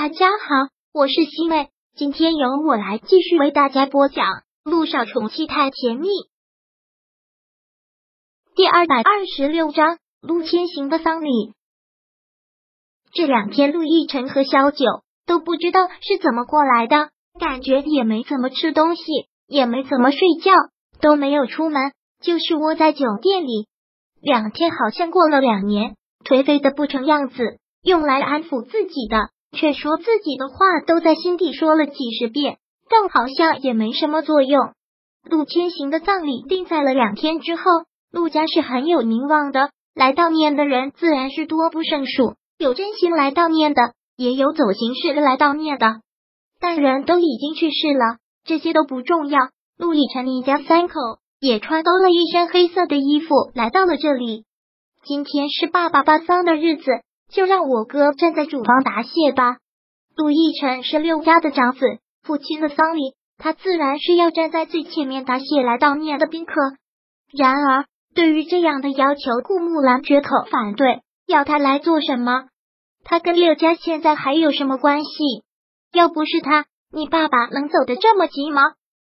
大家好，我是西妹，今天由我来继续为大家播讲《陆少宠妻太甜蜜》第二百二十六章陆千行的丧礼。这两天，陆亦辰和小九都不知道是怎么过来的，感觉也没怎么吃东西，也没怎么睡觉，都没有出门，就是窝在酒店里。两天好像过了两年，颓废的不成样子，用来安抚自己的。却说自己的话都在心底说了几十遍，但好像也没什么作用。陆千行的葬礼定在了两天之后，陆家是很有名望的，来悼念的人自然是多不胜数，有真心来悼念的，也有走形式来悼念的。但人都已经去世了，这些都不重要。陆礼辰一家三口也穿都了一身黑色的衣服来到了这里。今天是爸爸办丧的日子。就让我哥站在主房答谢吧。陆亦辰是六家的长子，父亲的丧礼，他自然是要站在最前面答谢来悼念的宾客。然而，对于这样的要求，顾木兰绝口反对，要他来做什么？他跟六家现在还有什么关系？要不是他，你爸爸能走得这么急吗？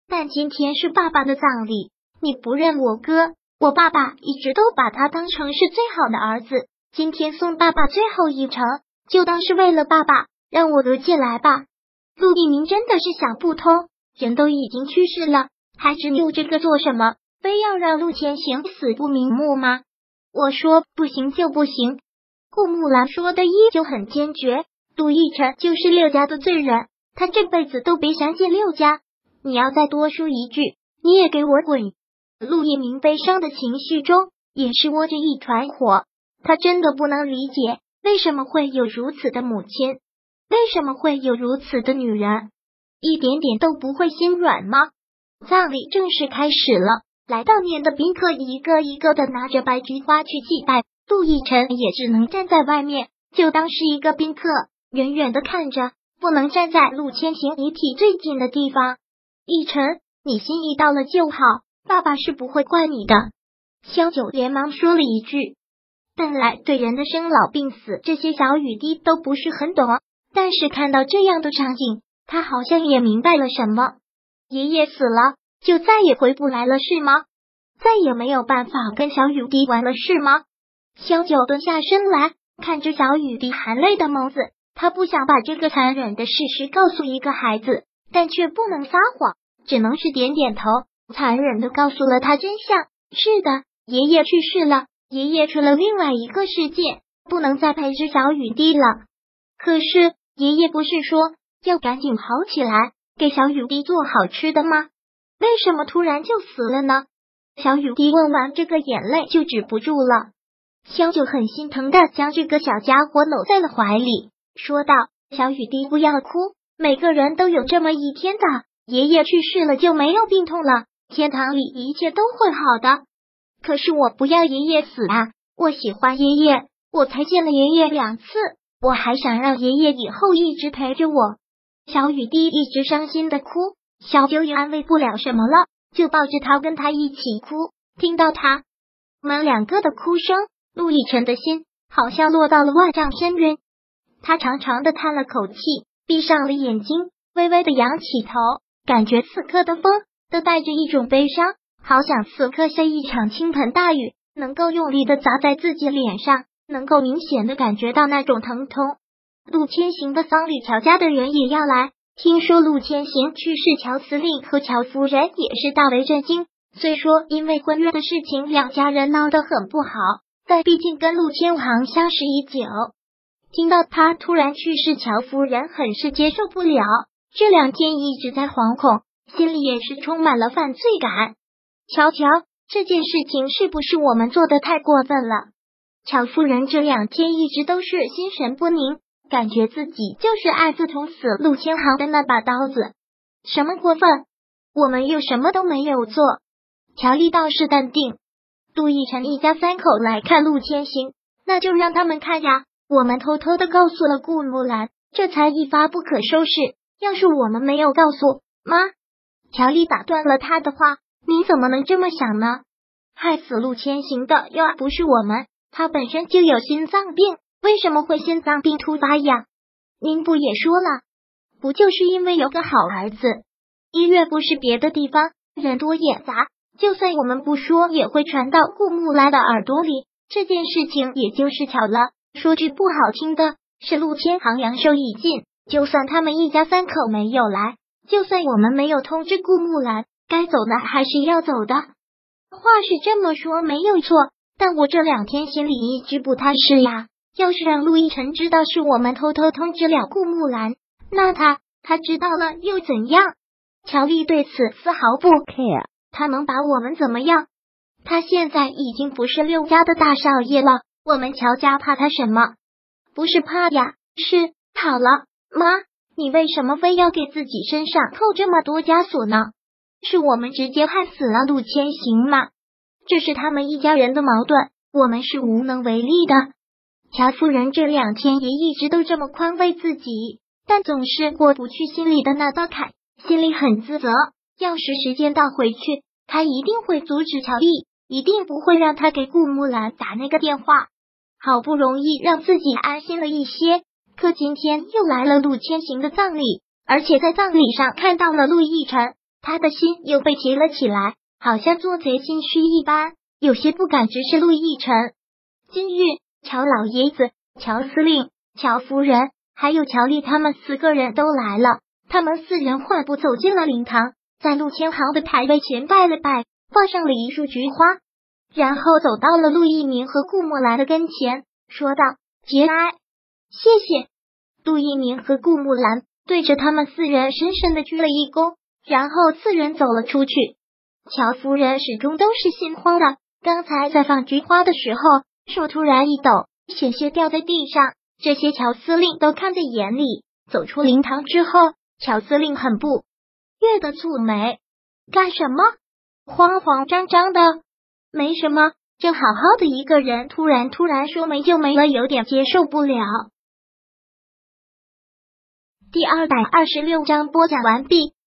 但今天是爸爸的葬礼，你不认我哥，我爸爸一直都把他当成是最好的儿子。今天送爸爸最后一程，就当是为了爸爸，让我哥进来吧。陆一鸣真的是想不通，人都已经去世了，还执拗这个做什么？非要让陆千行死不瞑目吗？我说不行就不行。顾木兰说的依旧很坚决。陆亦辰就是六家的罪人，他这辈子都别想进六家。你要再多说一句，你也给我滚！陆一鸣悲伤的情绪中也是窝着一团火。他真的不能理解，为什么会有如此的母亲，为什么会有如此的女人，一点点都不会心软吗？葬礼正式开始了，来悼念的宾客一个一个的拿着白菊花去祭拜，杜奕晨也只能站在外面，就当是一个宾客，远远的看着，不能站在陆千行遗体最近的地方。奕晨，你心意到了就好，爸爸是不会怪你的。萧九连忙说了一句。本来对人的生老病死这些小雨滴都不是很懂，但是看到这样的场景，他好像也明白了什么。爷爷死了，就再也回不来了，是吗？再也没有办法跟小雨滴玩了，是吗？萧九蹲下身来，看着小雨滴含泪的眸子，他不想把这个残忍的事实告诉一个孩子，但却不能撒谎，只能是点点头，残忍的告诉了他真相。是的，爷爷去世了。爷爷去了另外一个世界，不能再陪着小雨滴了。可是爷爷不是说要赶紧好起来，给小雨滴做好吃的吗？为什么突然就死了呢？小雨滴问完，这个眼泪就止不住了。萧九很心疼的将这个小家伙搂在了怀里，说道：“小雨滴，不要哭，每个人都有这么一天的。爷爷去世了，就没有病痛了，天堂里一切都会好的。”可是我不要爷爷死啊！我喜欢爷爷，我才见了爷爷两次，我还想让爷爷以后一直陪着我。小雨滴一直伤心的哭，小九也安慰不了什么了，就抱着他跟他一起哭。听到他们两个的哭声，陆亦辰的心好像落到了万丈深渊。他长长的叹了口气，闭上了眼睛，微微的仰起头，感觉此刻的风都带着一种悲伤。好想此刻下一场倾盆大雨，能够用力的砸在自己脸上，能够明显的感觉到那种疼痛。陆千行的丧礼，乔家的人也要来。听说陆千行去世，乔司令和乔夫人也是大为震惊。虽说因为婚约的事情，两家人闹得很不好，但毕竟跟陆千行相识已久。听到他突然去世，乔夫人很是接受不了。这两天一直在惶恐，心里也是充满了犯罪感。乔乔，这件事情是不是我们做的太过分了？乔夫人这两天一直都是心神不宁，感觉自己就是爱自捅死陆千行的那把刀子。什么过分？我们又什么都没有做。乔丽倒是淡定。陆亦辰一家三口来看陆千行，那就让他们看呀。我们偷偷的告诉了顾木兰，这才一发不可收拾。要是我们没有告诉妈，乔丽打断了他的话。你怎么能这么想呢？害死陆千行的又不是我们，他本身就有心脏病，为什么会心脏病突发呀？您不也说了，不就是因为有个好儿子？医院不是别的地方，人多眼杂，就算我们不说，也会传到顾木兰的耳朵里。这件事情也就是巧了。说句不好听的，是陆千行阳寿已尽，就算他们一家三口没有来，就算我们没有通知顾木兰，该走的还是要走的。话是这么说没有错，但我这两天心里一直不踏实呀。要是让陆亦辰知道是我们偷偷通知了顾木兰，那他他知道了又怎样？乔丽对此丝毫不 care，他能把我们怎么样？他现在已经不是六家的大少爷了，我们乔家怕他什么？不是怕呀，是好了。妈，你为什么非要给自己身上扣这么多枷锁呢？是我们直接害死了陆千行吗？这是他们一家人的矛盾，我们是无能为力的。乔夫人这两天也一直都这么宽慰自己，但总是过不去心里的那道坎，心里很自责。要是时间倒回去，他一定会阻止乔丽，一定不会让他给顾木兰打那个电话。好不容易让自己安心了一些，可今天又来了陆千行的葬礼，而且在葬礼上看到了陆亦辰，他的心又被提了起来，好像做贼心虚一般，有些不敢直视陆亦辰。今日。乔老爷子、乔司令、乔夫人，还有乔丽，他们四个人都来了。他们四人缓步走进了灵堂，在陆千行的牌位前拜了拜，放上了一束菊花，然后走到了陆一鸣和顾墨兰的跟前，说道：“节哀，谢谢。”陆一鸣和顾木兰对着他们四人深深的鞠了一躬，然后四人走了出去。乔夫人始终都是心慌的，刚才在放菊花的时候。手突然一抖，险些掉在地上。这些乔司令都看在眼里。走出灵堂之后，乔司令很不悦的蹙眉：“干什么？慌慌张张的？没什么，正好好的一个人，突然突然说没就没了，有点接受不了。”第二百二十六章播讲完毕。